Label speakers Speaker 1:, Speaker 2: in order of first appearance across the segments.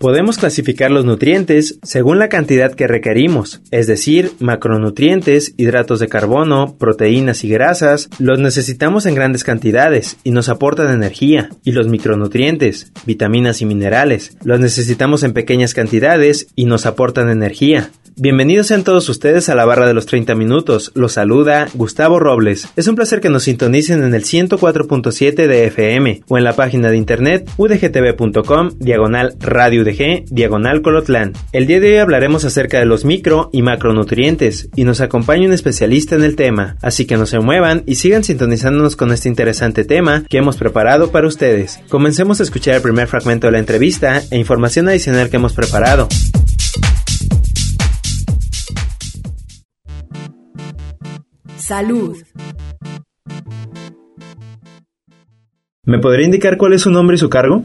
Speaker 1: Podemos clasificar los nutrientes según la cantidad que requerimos, es decir, macronutrientes, hidratos de carbono, proteínas y grasas, los necesitamos en grandes cantidades y nos aportan energía, y los micronutrientes, vitaminas y minerales, los necesitamos en pequeñas cantidades y nos aportan energía. Bienvenidos sean todos ustedes a la barra de los 30 minutos. Los saluda Gustavo Robles. Es un placer que nos sintonicen en el 104.7 de FM o en la página de internet udgtv.com diagonal radio UDG diagonal Colotlán. El día de hoy hablaremos acerca de los micro y macronutrientes y nos acompaña un especialista en el tema, así que no se muevan y sigan sintonizándonos con este interesante tema que hemos preparado para ustedes. Comencemos a escuchar el primer fragmento de la entrevista e información adicional que hemos preparado.
Speaker 2: Salud.
Speaker 1: ¿Me podría indicar cuál es su nombre y su cargo?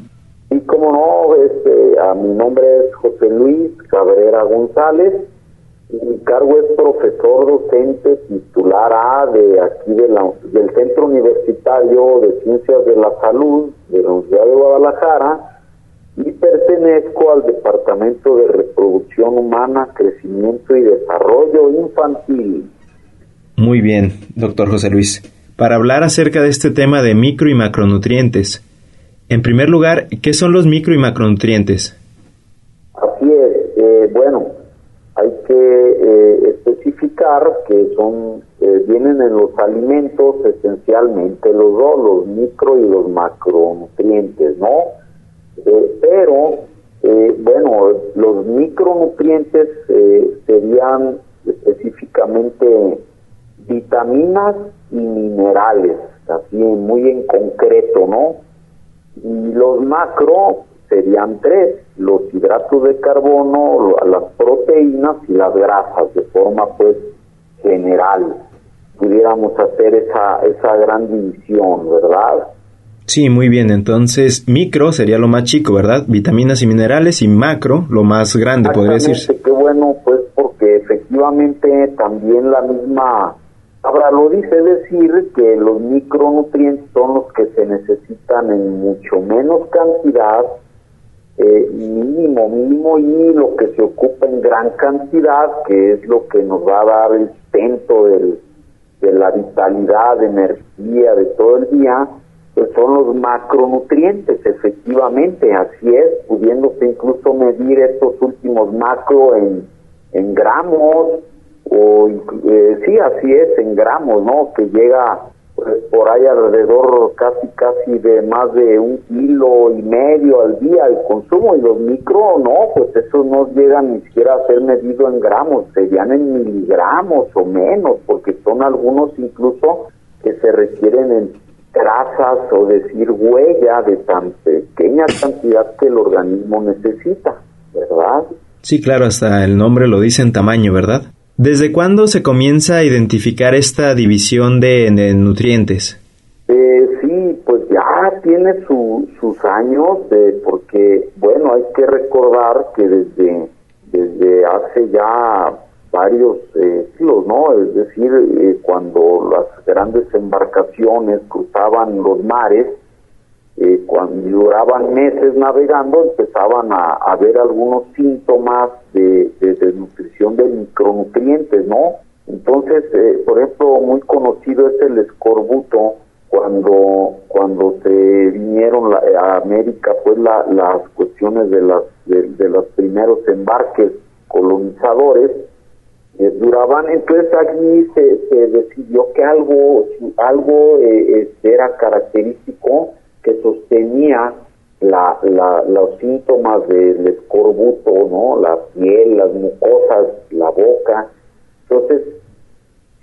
Speaker 3: Y como no, este, a mi nombre es José Luis Cabrera González. Y mi cargo es profesor docente titular A de aquí de la, del Centro Universitario de Ciencias de la Salud de la Universidad de Guadalajara y pertenezco al Departamento de Reproducción Humana, Crecimiento y Desarrollo Infantil.
Speaker 1: Muy bien, doctor José Luis. Para hablar acerca de este tema de micro y macronutrientes, en primer lugar, ¿qué son los micro y macronutrientes?
Speaker 3: Así es, eh, bueno, hay que eh, especificar que son eh, vienen en los alimentos esencialmente los dos, los micro y los macronutrientes, ¿no? Eh, pero, eh, bueno, los micronutrientes serían específicamente vitaminas y minerales, así muy en concreto, ¿no? Y los macro serían tres, los hidratos de carbono, las proteínas y las grasas, de forma pues general. Pudiéramos hacer esa, esa gran división, ¿verdad?
Speaker 1: Sí, muy bien. Entonces, micro sería lo más chico, ¿verdad? Vitaminas y minerales y macro lo más grande, podría decirse.
Speaker 3: Qué bueno, pues, porque efectivamente también la misma palabra lo dice, decir, que los micronutrientes son los que se necesitan en mucho menos cantidad, eh, mínimo, mínimo, y lo que se ocupa en gran cantidad, que es lo que nos va a dar el sustento del, de la vitalidad, de energía de todo el día, pues son los macronutrientes, efectivamente, así es, pudiéndose incluso medir estos últimos macro en, en gramos, o eh, sí, así es, en gramos, ¿no? Que llega pues, por ahí alrededor casi, casi de más de un kilo y medio al día el consumo, y los micro, no, pues esos no llegan ni siquiera a ser medido en gramos, serían en miligramos o menos, porque son algunos incluso que se requieren en trazas o decir huella de tan pequeña cantidad que el organismo necesita, ¿verdad?
Speaker 1: Sí, claro, hasta el nombre lo dice en tamaño, ¿verdad? ¿Desde cuándo se comienza a identificar esta división de, nutrientes?
Speaker 3: Eh, sí, pues ya tiene su- sus años, de, porque, bueno, hay que recordar que desde, desde hace ya varios eh, siglos, ¿no? Es decir, eh, cuando las grandes embarcaciones cruzaban los mares, eh, cuando duraban meses navegando, empezaban a, a ver algunos síntomas de, de desnutrición de micronutrientes, ¿no? Entonces, eh, por ejemplo, muy conocido es el escorbuto, cuando cuando se vinieron la- a América, pues la- las cuestiones de, las, de, los primeros embarques colonizadores, eh, duraban, entonces allí se, se decidió que algo, algo eh, este, era característico que sostenía la, la, los síntomas del escorbuto, ¿no? La piel, las mucosas, la boca. Entonces,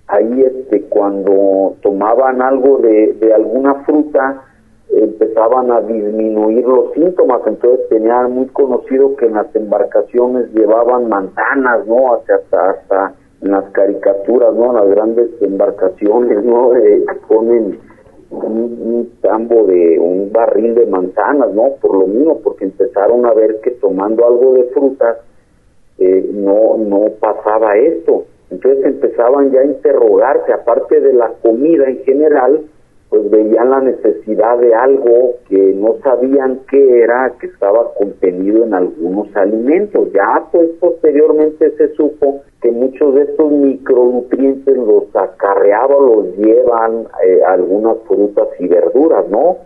Speaker 3: ahí este, cuando tomaban algo de, alguna fruta, empezaban a disminuir los síntomas, entonces tenía muy conocido que en las embarcaciones llevaban manzanas, ¿no? Hasta, hasta, hasta en las caricaturas, ¿no? Las grandes embarcaciones, ¿no? Eh, ponen un, tambo de un barril de manzanas, ¿no? Por lo mismo, porque empezaron a ver que tomando algo de frutas eh, no no pasaba esto. Entonces empezaban ya a interrogarse, aparte de la comida en general, pues veían la necesidad de algo que no sabían qué era, que estaba contenido en algunos alimentos. Ya pues posteriormente se supo que muchos de estos micronutrientes los acarreaba, los llevan eh, algunas frutas y verduras, ¿no?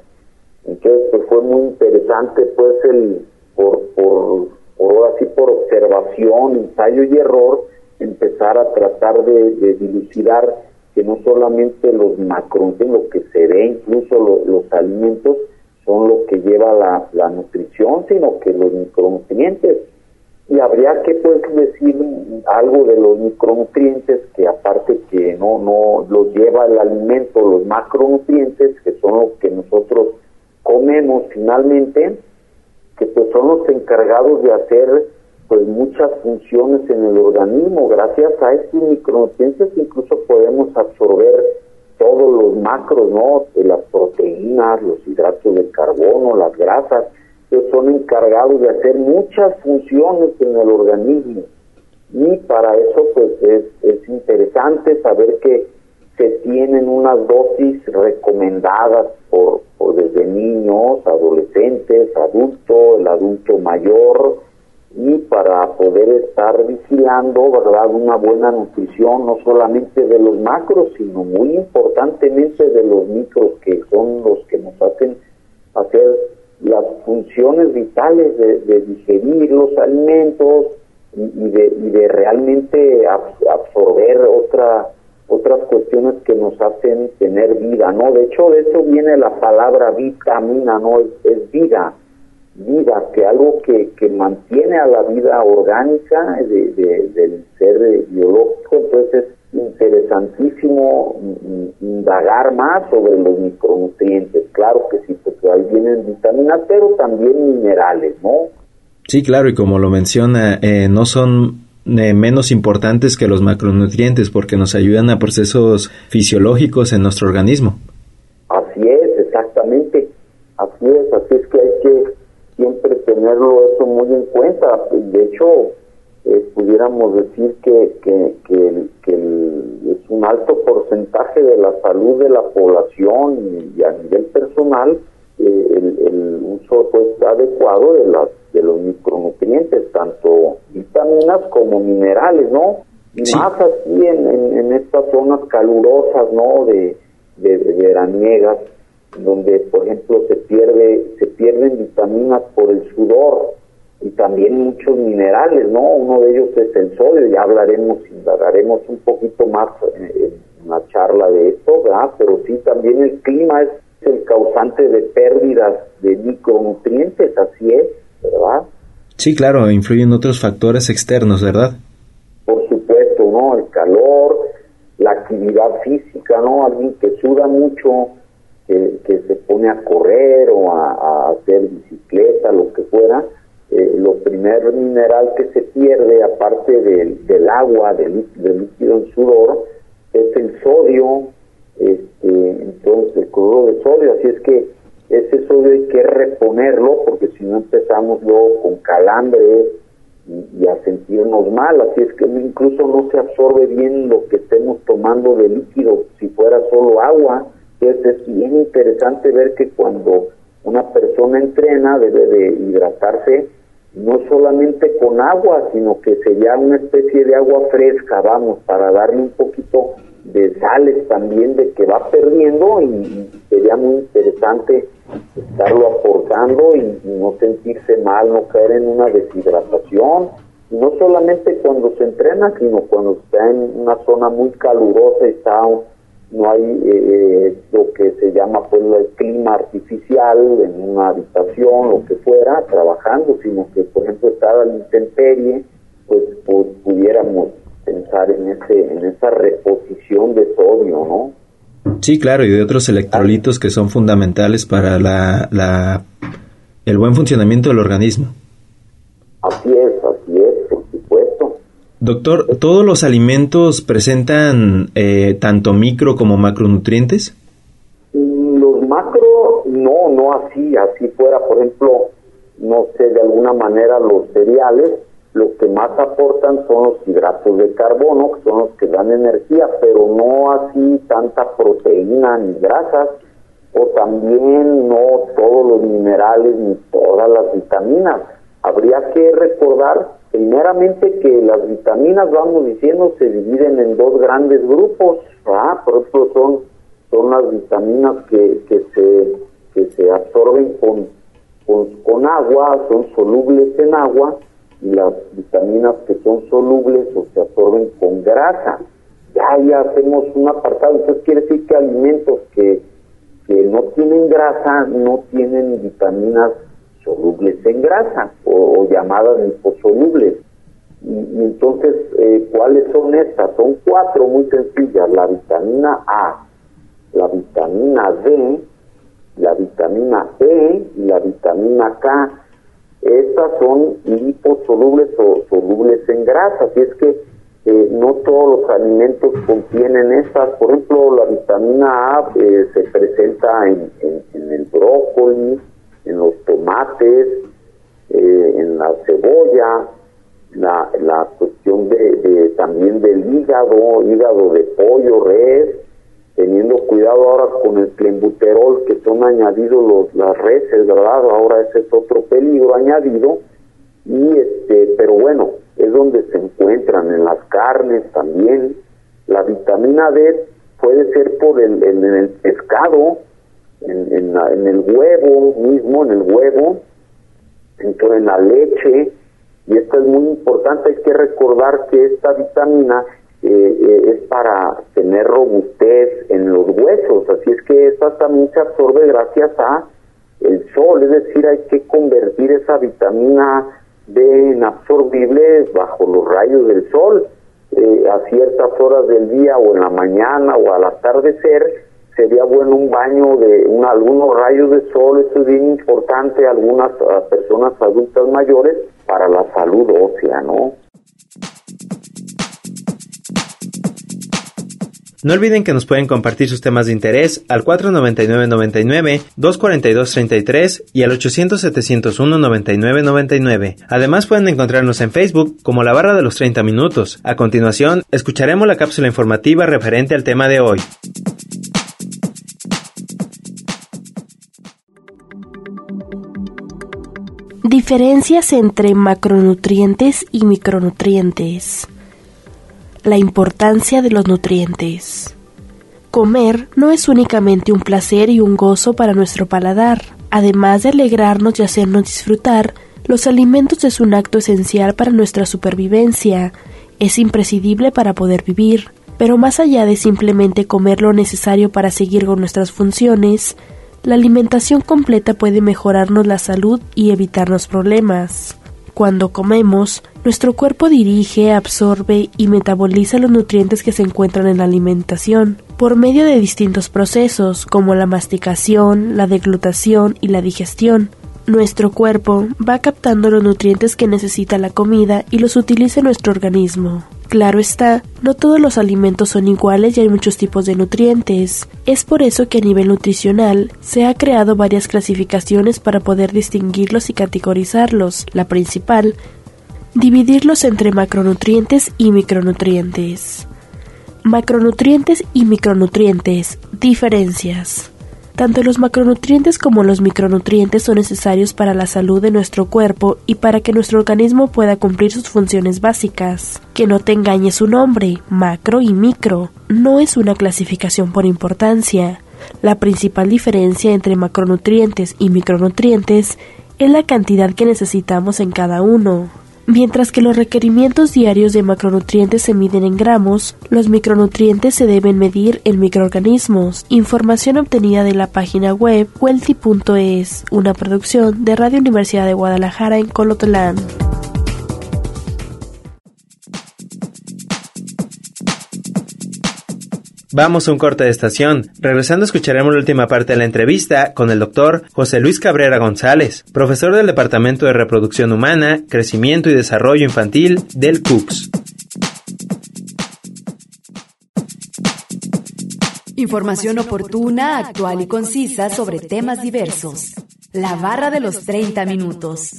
Speaker 3: Entonces pues fue muy interesante pues el, por, por, por así por observación, ensayo y error, empezar a tratar de, de dilucidar que no solamente los macronutrientes, lo que se ve, incluso los alimentos, son lo que lleva la, nutrición, sino que los micronutrientes. Y habría que pues decir algo de los micronutrientes que aparte que no no los lleva el alimento, los macronutrientes, que son los que nosotros comemos finalmente, que pues son los encargados de hacer pues muchas funciones en el organismo. Gracias a estos micronutrientes incluso podemos absorber todos los macros, ¿no? Las proteínas, los hidratos de carbono, las grasas, que son encargados de hacer muchas funciones en el organismo. Y para eso pues es, es interesante saber que se tienen unas dosis recomendadas por, por desde niños, adolescentes, adultos, el adulto mayor, y para poder estar vigilando, ¿verdad?, una buena nutrición, no solamente de los macros, sino muy importantemente de los micros, que son los que nos hacen hacer las funciones vitales de, digerir los alimentos y, de, y de realmente absorber otra, otras cuestiones que nos hacen tener vida, ¿no? De hecho, de eso viene la palabra vitamina, ¿no? es vida vida, que algo que, que mantiene a la vida orgánica de, del ser biológico, entonces es interesantísimo indagar más sobre los micronutrientes, claro que sí, porque ahí vienen vitaminas, pero también minerales, ¿no?
Speaker 1: Sí, claro, y como lo menciona, eh, no son eh, menos importantes que los macronutrientes porque nos ayudan a procesos fisiológicos en nuestro organismo.
Speaker 3: Así es, exactamente, así es, así es que hay que tenerlo eso muy en cuenta. De hecho, eh, pudiéramos decir que, que, que, es un alto porcentaje de la salud de la población y, a nivel personal eh, el, uso pues adecuado de las de los micronutrientes, tanto vitaminas como minerales, ¿no? Y más aquí en, en, estas zonas calurosas, ¿no? De, de, de veraniegas, donde por ejemplo se pierde se pierden vitaminas por el sudor y también muchos minerales no uno de ellos es el sodio ya hablaremos hablaremos un poquito más en la charla de esto ¿verdad? pero sí también el clima es el causante de pérdidas de micronutrientes así es verdad
Speaker 1: sí claro influyen otros factores externos verdad
Speaker 3: por supuesto no el calor la actividad física no alguien que suda mucho que, se pone a correr o a, hacer bicicleta, lo que fuera, eh, lo primer mineral que se pierde, aparte del, del agua, del, líquido en sudor, es el sodio, este, entonces el cloruro de sodio, así es que ese sodio hay que reponerlo porque si no empezamos luego con calambre y, y, a sentirnos mal, así es que incluso no se absorbe bien lo que estemos tomando de líquido, si fuera solo agua, entonces es bien interesante ver que cuando una persona entrena debe de hidratarse no solamente con agua, sino que sería una especie de agua fresca, vamos, para darle un poquito de sales también de que va perdiendo y, sería muy interesante estarlo aportando y, no sentirse mal, no caer en una deshidratación, no solamente cuando se entrena, sino cuando está en una zona muy calurosa y está no hay eh, lo que se llama pues el clima artificial en una habitación, lo que fuera, trabajando, sino que por ejemplo estar a la intemperie, pues, pudiéramos pensar en ese en esa reposición de sodio, ¿no?
Speaker 1: Sí, claro, y de otros electrolitos que son fundamentales para la, la, el buen funcionamiento del organismo.
Speaker 3: Así es.
Speaker 1: Doctor, ¿todos los alimentos presentan eh, tanto micro como macronutrientes?
Speaker 3: Mm, los macro, no, no así, así fuera, por ejemplo, no sé, de alguna manera los cereales, lo que más aportan son los hidratos de carbono, que son los que dan energía, pero no así tanta proteína ni grasas, o también no todos los minerales ni todas las vitaminas. Habría que recordar primeramente que las vitaminas, vamos diciendo, se dividen en dos grandes grupos, ¿ah? por ejemplo son, son las vitaminas que, que, se, que se absorben con, con, con agua, son solubles en agua, y las vitaminas que son solubles o se absorben con grasa. Ya, ya hacemos un apartado, entonces quiere decir que alimentos que, que no tienen grasa no tienen vitaminas solubles en grasa o, llamadas liposolubles. Y, entonces, eh, ¿cuáles son estas? Son cuatro muy sencillas. La vitamina A, la vitamina D, la vitamina E y la vitamina K estas son liposolubles o solubles en grasa, así es que eh, no todos los alimentos contienen estas. Por ejemplo, la vitamina A eh, se presenta en, el brócoli, en los tomates, eh, en la cebolla, la, la cuestión de, también del hígado, hígado de pollo, res, teniendo cuidado ahora con el clenbuterol que son añadidos los, las reses, ¿verdad? Ahora ese es otro peligro añadido y este, pero bueno, es donde se encuentran en las carnes también. La vitamina D puede ser por el, en el pescado, en, en, el huevo mismo, en el huevo, en la leche, y esto es muy importante, hay que recordar que esta vitamina eh, eh, es para tener robustez en los huesos, así es que esa también se absorbe gracias a el sol, es decir, hay que convertir esa vitamina D en absorbible bajo los rayos del sol eh, a ciertas horas del día o en la mañana o al atardecer sería bueno un baño de un, algunos rayos de sol, eso es bien importante algunas personas adultas mayores para la salud ósea, ¿no?
Speaker 1: No olviden que nos pueden compartir sus temas de interés al 499-99, 242-33 y al 800-701-9999. Además pueden encontrarnos en Facebook como la barra de los 30 minutos. A continuación, escucharemos la cápsula informativa referente al tema de hoy.
Speaker 4: Diferencias entre macronutrientes y micronutrientes. La importancia de los nutrientes. Comer no es únicamente un placer y un gozo para nuestro paladar. Además de alegrarnos y hacernos disfrutar, los alimentos es un acto esencial para nuestra supervivencia. Es imprescindible para poder vivir. Pero más allá de simplemente comer lo necesario para seguir con nuestras funciones, la alimentación completa puede mejorarnos la salud y evitarnos problemas. Cuando comemos, nuestro cuerpo dirige, absorbe y metaboliza los nutrientes que se encuentran en la alimentación por medio de distintos procesos como la masticación, la deglutación y la digestión. Nuestro cuerpo va captando los nutrientes que necesita la comida y los utiliza nuestro organismo. Claro está, no todos los alimentos son iguales y hay muchos tipos de nutrientes. Es por eso que a nivel nutricional se ha creado varias clasificaciones para poder distinguirlos y categorizarlos. La principal, dividirlos entre macronutrientes y micronutrientes. Macronutrientes y micronutrientes. Diferencias. Tanto los macronutrientes como los micronutrientes son necesarios para la salud de nuestro cuerpo y para que nuestro organismo pueda cumplir sus funciones básicas. Que no te engañe su nombre, macro y micro. No es una clasificación por importancia. La principal diferencia entre macronutrientes y micronutrientes es la cantidad que necesitamos en cada uno. Mientras que los requerimientos diarios de macronutrientes se miden en gramos, los micronutrientes se deben medir en microorganismos. Información obtenida de la página web wealthy.es, una producción de Radio Universidad de Guadalajara en Colotlán.
Speaker 1: Vamos a un corte de estación. Regresando escucharemos la última parte de la entrevista con el doctor José Luis Cabrera González, profesor del Departamento de Reproducción Humana, Crecimiento y Desarrollo Infantil del CUCS.
Speaker 2: Información oportuna, actual y concisa sobre temas diversos. La barra de los 30 minutos.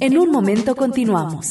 Speaker 2: En un momento continuamos.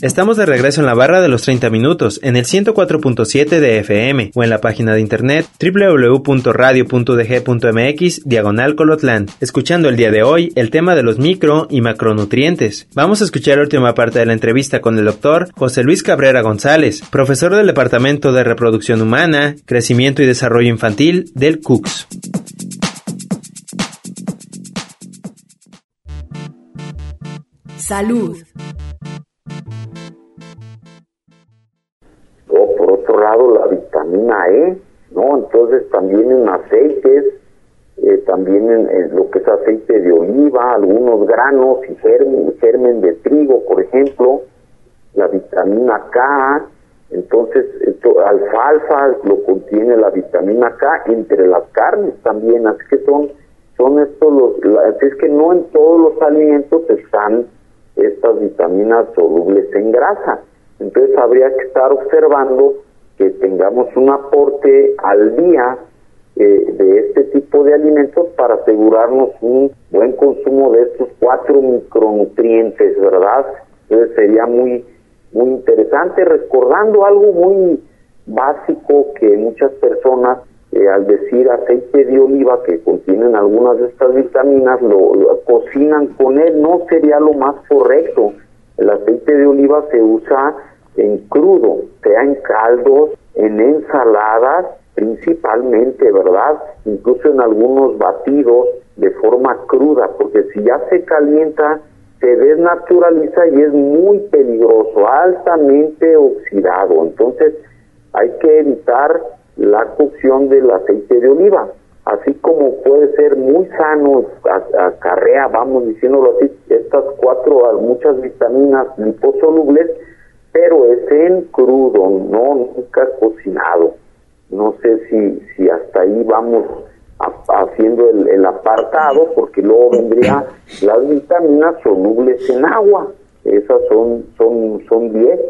Speaker 1: Estamos de regreso en la barra de los 30 minutos, en el 104.7 de FM o en la página de internet www.radio.dg.mx diagonal colotlan, escuchando el día de hoy el tema de los micro y macronutrientes. Vamos a escuchar la última parte de la entrevista con el doctor José Luis Cabrera González, profesor del Departamento de Reproducción Humana, Crecimiento y Desarrollo Infantil del CUCS.
Speaker 2: Salud.
Speaker 3: Lado la vitamina E, ¿no? Entonces también en aceites, eh, también en, lo que es aceite de oliva, algunos granos y germen, germen de trigo, por ejemplo, la vitamina K, entonces esto, alfalfa lo contiene la vitamina K, entre las carnes también, así que son, son estos los, así es que no en todos los alimentos están estas vitaminas solubles en grasa. Entonces habría que estar observando que tengamos un aporte al día eh, de este tipo de alimentos para asegurarnos un buen consumo de estos cuatro micronutrientes, ¿verdad? Entonces sería muy, muy interesante, recordando algo muy básico que muchas personas eh, al decir aceite de oliva que contienen algunas de estas vitaminas lo, cocinan con él, no sería lo más correcto. El aceite de oliva se usa en crudo, sea en caldos, en ensaladas, principalmente, ¿verdad? Incluso en algunos batidos de forma cruda, porque si ya se calienta, se desnaturaliza y es muy peligroso, altamente oxidado. Entonces, hay que evitar la cocción del aceite de oliva, así como puede ser muy sano, acarrea, vamos diciéndolo así, estas cuatro, muchas vitaminas liposolubles, pero es en crudo, no nunca cocinado. No sé si, si hasta ahí vamos haciendo el, apartado, porque luego vendría las vitaminas solubles en agua. Esas son son son 10.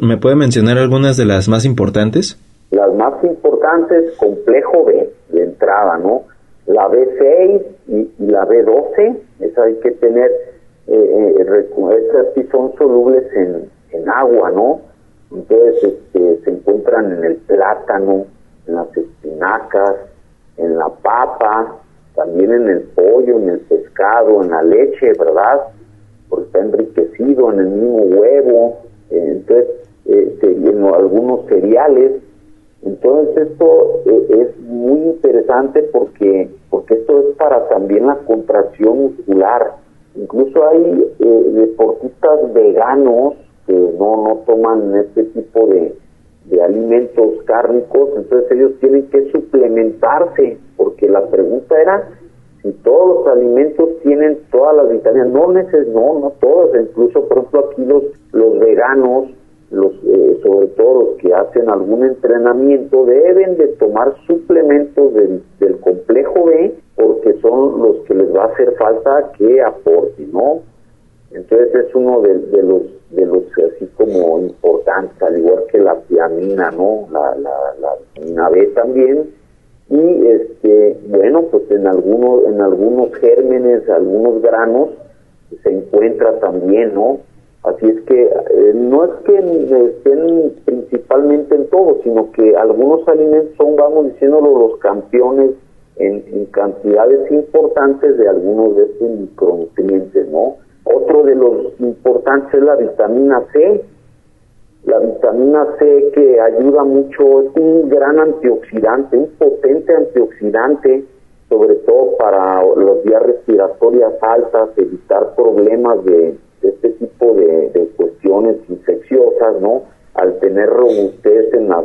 Speaker 1: ¿Me puede mencionar algunas de las más importantes?
Speaker 3: Las más importantes, complejo B, de entrada, ¿no? La B6 y, la B12, esas hay que tener, eh, eh, esas sí son solubles en, en agua, ¿no? Entonces este, se encuentran en el plátano, en las espinacas, en la papa, también en el pollo, en el pescado, en la leche, ¿verdad? Porque está enriquecido en el mismo huevo, eh, entonces este, en algunos cereales. Entonces esto eh, es muy interesante porque porque esto es para también la contracción muscular. Incluso hay eh, deportistas veganos que no, no toman este tipo de, de alimentos cárnicos, entonces ellos tienen que suplementarse, porque la pregunta era si todos los alimentos tienen todas las vitaminas, no neces no, no todas, incluso por ejemplo aquí los, los veganos, los, eh, sobre todo los que hacen algún entrenamiento, deben de tomar suplementos del, del complejo B porque son los que les va a hacer falta que aporten, ¿no? Entonces es uno de, los de los así como importantes, al igual que la tiamina, ¿no? La, la, vitamina B también. Y este, bueno, pues en algunos, en algunos gérmenes, algunos granos, se encuentra también, ¿no? Así es que eh, no es que estén principalmente en todo, sino que algunos alimentos son, vamos diciéndolo, los campeones en, en cantidades importantes de algunos de estos micronutrientes, ¿no? Otro de los importantes es la vitamina C. La vitamina C que ayuda mucho, es un gran antioxidante, un potente antioxidante, sobre todo para las vías respiratorias altas, evitar problemas de, este tipo de, cuestiones infecciosas, ¿no? Al tener robustez en la,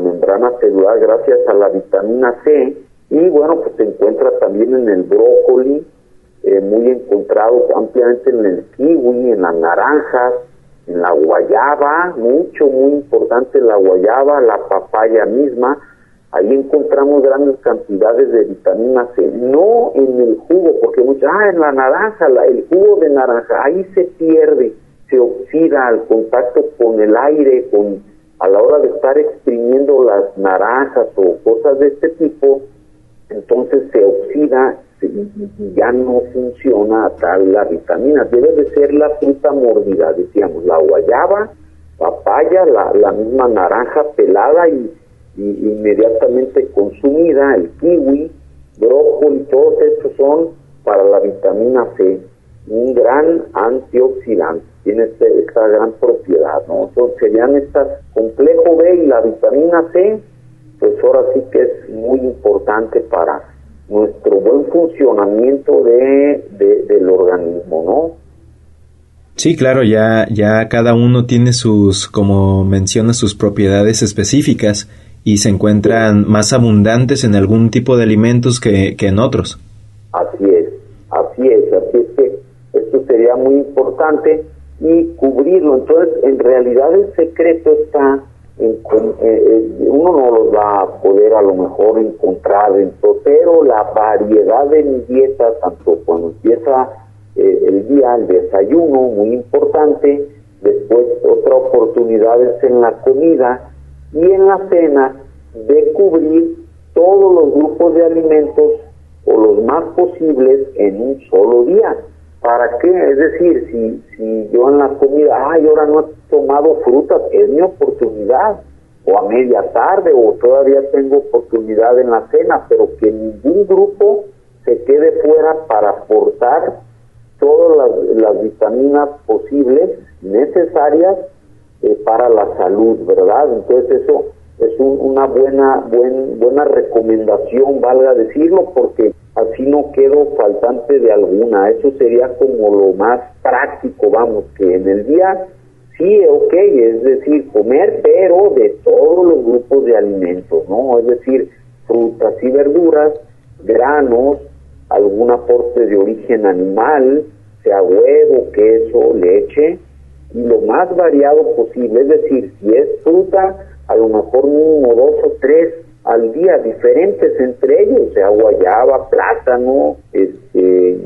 Speaker 3: membrana celular gracias a la vitamina C y bueno, pues se encuentra también en el brócoli, eh, muy encontrado ampliamente en el kiwi, en las naranjas, en la guayaba, mucho, muy importante la guayaba, la papaya misma, ahí encontramos grandes cantidades de vitamina C, no en el jugo, porque muchas, ah, en la naranja, el jugo de naranja, ahí se pierde, se oxida al contacto con el aire, con a la hora de estar exprimiendo las naranjas o cosas de este tipo, entonces se oxida y ya no funciona tal la vitamina. Debe de ser la fruta mordida, decíamos, la guayaba, papaya, la, la misma naranja pelada y inmediatamente consumida, el kiwi, brócoli, todos estos son para la vitamina C, un gran antioxidante, tiene este, esta gran propiedad, ¿no? Entonces serían estas, complejo B y la vitamina C, pues ahora sí que es muy importante para nuestro buen funcionamiento de, del organismo, ¿no?
Speaker 1: Sí, claro, ya, ya cada uno tiene sus, como menciona, sus propiedades específicas y se encuentran más abundantes en algún tipo de alimentos que, en otros.
Speaker 3: Así es, así es, así es que esto sería muy importante y cubrirlo. Entonces, en realidad el secreto está en, eh, uno no lo va a poder a lo mejor encontrar en todo, pero la variedad de mi dieta, tanto cuando empieza eh, el día, el desayuno, muy importante, después otra oportunidad es en la comida, y en la cena de cubrir todos los grupos de alimentos o los más posibles en un solo día. ¿Para qué? Es decir, si, si yo en la comida, ay, ahora no he tomado frutas, es mi oportunidad, o a media tarde, o todavía tengo oportunidad en la cena, pero que ningún grupo se quede fuera para aportar todas las, las vitaminas posibles, necesarias eh, para la salud, ¿verdad? Entonces eso es una buena, buen, buena recomendación, valga decirlo, porque así no quedo faltante de alguna. Eso sería como lo más práctico, vamos, que en el día sí, ok, es decir, comer, pero de todos los grupos de alimentos, ¿no? Es decir, frutas y verduras, granos, algún aporte de origen animal, sea huevo, queso, leche, más variado posible, es decir, si es fruta, a lo mejor mínimo dos o tres al día, diferentes entre ellos, sea guayaba, plátano, este,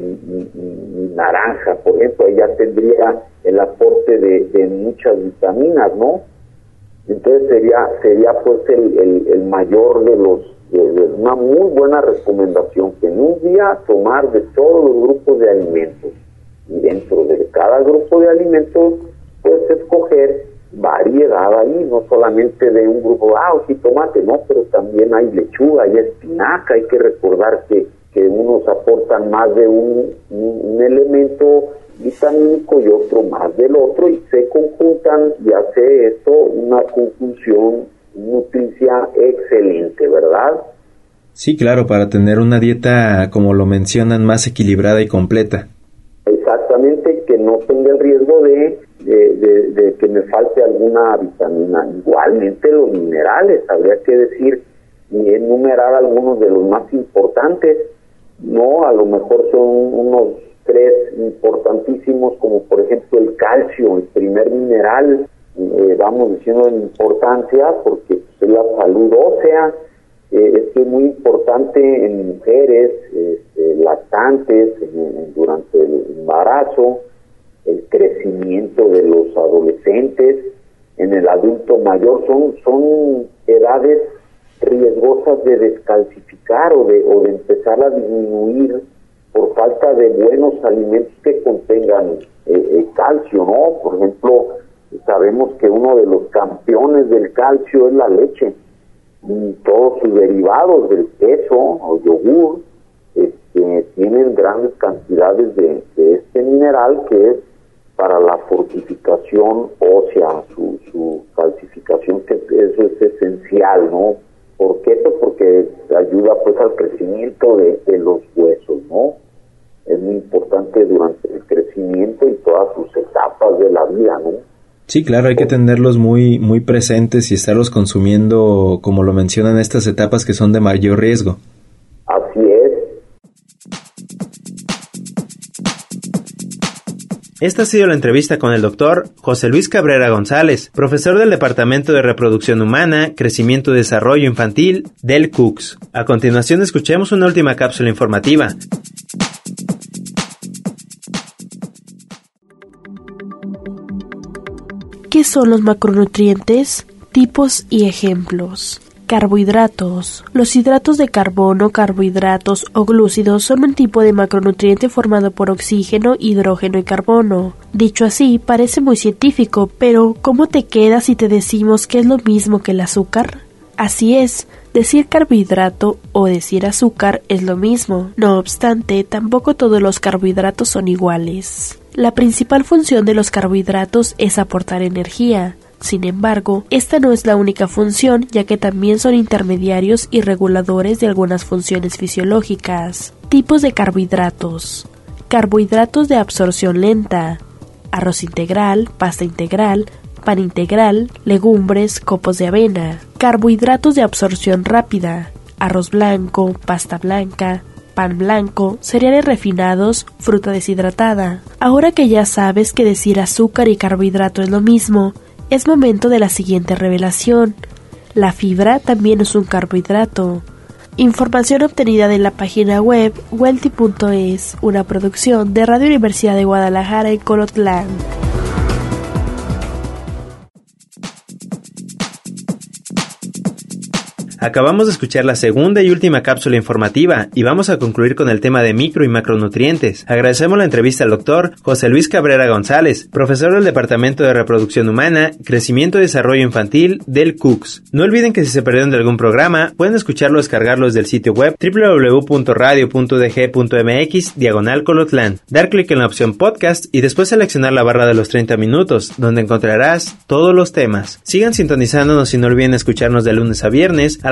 Speaker 3: naranja, por ejemplo, ella tendría el aporte de, muchas vitaminas, ¿no? Entonces sería, sería pues el, el, mayor de los, una muy buena recomendación, que en un día tomar de todos los grupos de alimentos, y dentro de cada grupo de alimentos puedes escoger variedad ahí, no solamente de un grupo, ah, o tomate, no, pero también hay lechuga, hay espinaca, hay que recordar que, que unos aportan más de un, un, elemento vitamínico y otro más del otro y se conjuntan y hace esto una conjunción nutricia excelente, ¿verdad?
Speaker 1: Sí, claro, para tener una dieta, como lo mencionan, más equilibrada y completa.
Speaker 3: Exactamente, que no tenga el riesgo de de, que me falte alguna vitamina. Igualmente los minerales, habría que decir y enumerar algunos de los más importantes. No, a lo mejor son unos tres importantísimos, como por ejemplo el calcio, el primer mineral, eh, vamos diciendo en importancia, porque es la salud ósea, eh, es muy importante en mujeres este, lactantes durante el embarazo, el crecimiento de los adolescentes, en el adulto mayor, son, son edades riesgosas de descalcificar o de, o de empezar a disminuir por falta de buenos alimentos que contengan eh, eh, calcio, ¿no? Por ejemplo, sabemos que uno de los campeones del calcio es la leche y todos sus derivados del queso o yogur este, tienen grandes cantidades de, de este mineral que es para la fortificación ósea, su, su calcificación, que eso es esencial, ¿no? ¿Por qué? Pues porque ayuda pues al crecimiento de, los huesos, ¿no? Es muy importante durante el crecimiento y todas sus etapas de la vida, ¿no?
Speaker 1: Sí, claro, hay que tenerlos muy, muy presentes y estarlos consumiendo, como lo mencionan, estas etapas que son de mayor riesgo.
Speaker 3: Así
Speaker 1: Esta ha sido la entrevista con el doctor José Luis Cabrera González, profesor del Departamento de Reproducción Humana, Crecimiento y Desarrollo Infantil del CUCS. A continuación escuchemos una última cápsula informativa.
Speaker 4: ¿Qué son los macronutrientes? Tipos y ejemplos. Carbohidratos. Los hidratos de carbono, carbohidratos o glúcidos son un tipo de macronutriente formado por oxígeno, hidrógeno y carbono. Dicho así, parece muy científico, pero ¿cómo te queda si te decimos que es lo mismo que el azúcar? Así es, decir carbohidrato o decir azúcar es lo mismo. No obstante, tampoco todos los carbohidratos son iguales. La principal función de los carbohidratos es aportar energía. Sin embargo, esta no es la única función, ya que también son intermediarios y reguladores de algunas funciones fisiológicas. Tipos de carbohidratos. Carbohidratos de absorción lenta. Arroz integral, pasta integral, pan integral, legumbres, copos de avena. Carbohidratos de absorción rápida. Arroz blanco, pasta blanca, pan blanco, cereales refinados, fruta deshidratada. Ahora que ya sabes que decir azúcar y carbohidrato es lo mismo, es momento de la siguiente revelación. La fibra también es un carbohidrato. Información obtenida de la página web welty.es, una producción de Radio Universidad de Guadalajara en Colotlán.
Speaker 1: Acabamos de escuchar la segunda y última cápsula informativa y vamos a concluir con el tema de micro y macronutrientes. Agradecemos la entrevista al doctor José Luis Cabrera González, profesor del Departamento de Reproducción Humana, Crecimiento y Desarrollo Infantil del CUCS. No olviden que si se perdieron de algún programa, pueden escucharlo o descargarlo desde el sitio web www.radio.dg.mx diagonal colotlán. Dar clic en la opción podcast y después seleccionar la barra de los 30 minutos, donde encontrarás todos los temas. Sigan sintonizándonos y no olviden escucharnos de lunes a viernes a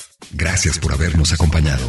Speaker 5: Gracias por habernos acompañado.